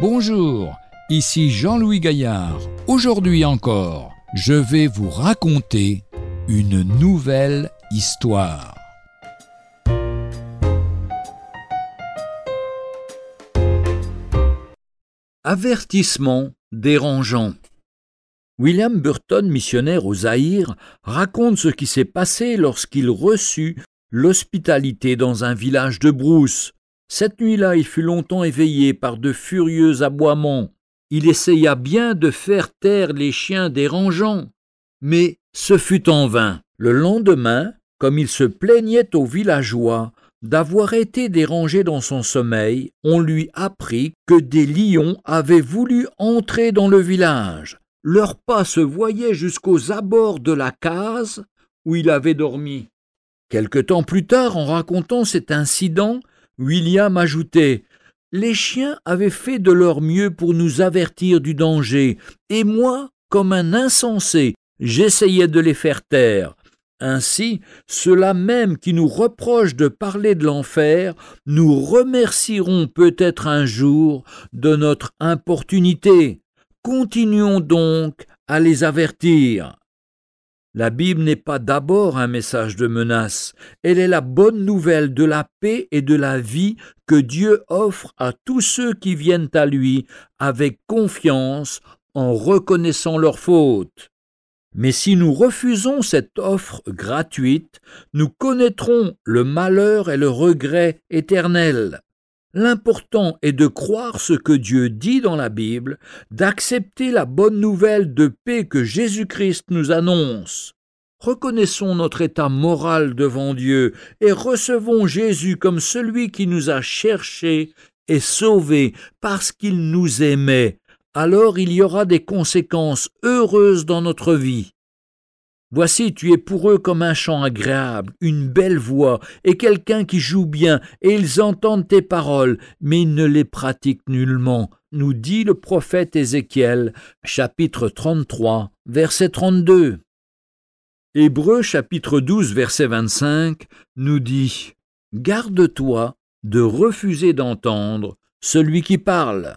Bonjour, ici Jean-Louis Gaillard. Aujourd'hui encore, je vais vous raconter une nouvelle histoire. Avertissement dérangeant. William Burton, missionnaire au Zaïre, raconte ce qui s'est passé lorsqu'il reçut l'hospitalité dans un village de brousse. Cette nuit-là, il fut longtemps éveillé par de furieux aboiements. Il essaya bien de faire taire les chiens dérangeants, mais ce fut en vain. Le lendemain, comme il se plaignait aux villageois d'avoir été dérangé dans son sommeil, on lui apprit que des lions avaient voulu entrer dans le village. Leurs pas se voyaient jusqu'aux abords de la case où il avait dormi. Quelque temps plus tard, en racontant cet incident, William ajoutait Les chiens avaient fait de leur mieux pour nous avertir du danger, et moi, comme un insensé, j'essayais de les faire taire. Ainsi, ceux-là même qui nous reprochent de parler de l'enfer nous remercieront peut-être un jour de notre importunité. Continuons donc à les avertir. La Bible n'est pas d'abord un message de menace, elle est la bonne nouvelle de la paix et de la vie que Dieu offre à tous ceux qui viennent à lui avec confiance en reconnaissant leurs fautes. Mais si nous refusons cette offre gratuite, nous connaîtrons le malheur et le regret éternel. L'important est de croire ce que Dieu dit dans la Bible, d'accepter la bonne nouvelle de paix que Jésus-Christ nous annonce. Reconnaissons notre état moral devant Dieu et recevons Jésus comme celui qui nous a cherchés et sauvés parce qu'il nous aimait alors il y aura des conséquences heureuses dans notre vie. Voici, tu es pour eux comme un chant agréable, une belle voix, et quelqu'un qui joue bien, et ils entendent tes paroles, mais ils ne les pratiquent nullement, nous dit le prophète Ézéchiel, chapitre 33, verset 32. Hébreux chapitre 12, verset 25, nous dit Garde-toi de refuser d'entendre celui qui parle.